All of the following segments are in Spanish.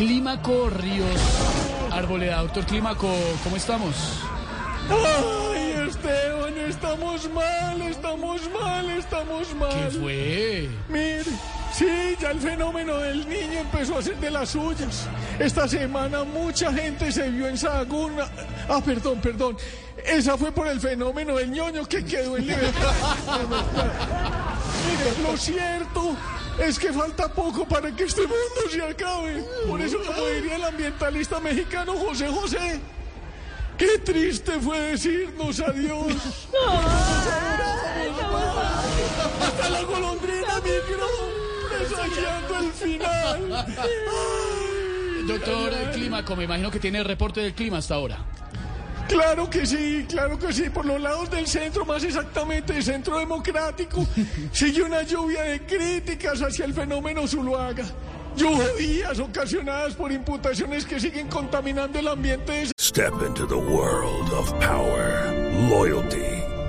Clímaco Ríos Arboleda. Doctor Clímaco, ¿cómo estamos? Ay, Esteban, estamos mal, estamos mal, estamos mal. ¿Qué fue? Mire, sí, ya el fenómeno del niño empezó a hacer de las suyas. Esta semana mucha gente se vio en Sahagún. Ah, perdón, perdón. Esa fue por el fenómeno del ñoño que quedó en libertad. Mire, lo cierto es que falta poco para que este mundo se acabe. Por eso, como diría el ambientalista mexicano José José, qué triste fue decirnos adiós. Hasta la golondrina migró, presagiando el final. Doctor Clímaco, me imagino que tiene el reporte del clima hasta ahora. Claro que sí, claro que sí. Por los lados del centro, más exactamente el centro democrático, sigue una lluvia de críticas hacia el fenómeno Zuluaga. Lluvias ocasionadas por imputaciones que siguen contaminando el ambiente de Step into the world of power, loyalty,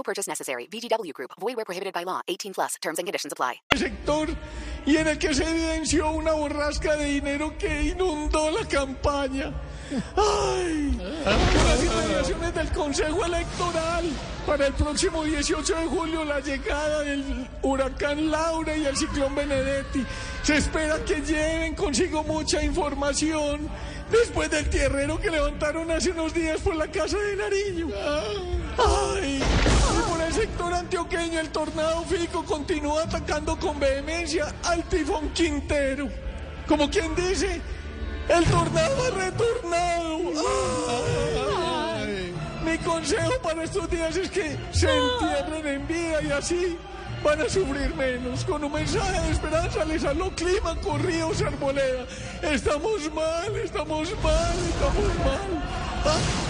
No purchase necessary. VGW Group. Void where prohibited by law. 18 plus. Terms and conditions apply. sector y en el que se evidenció una borrasca de dinero que inundó la campaña. ¡Ay! Que las integraciones del Consejo Electoral para el próximo 18 de julio, la llegada del huracán Laura y el ciclón Benedetti. Se espera que lleven consigo mucha información después del tierrero que levantaron hace unos días por la casa de Nariño. ¡Ay! El tornado Fico continúa atacando con vehemencia al tifón Quintero. Como quien dice, el tornado ha retornado. ¡Ay! Mi consejo para estos días es que se entierren en vida y así van a sufrir menos. Con un mensaje de esperanza les habló Clima Corríos Arboleda. Estamos mal, estamos mal, estamos mal. Ah,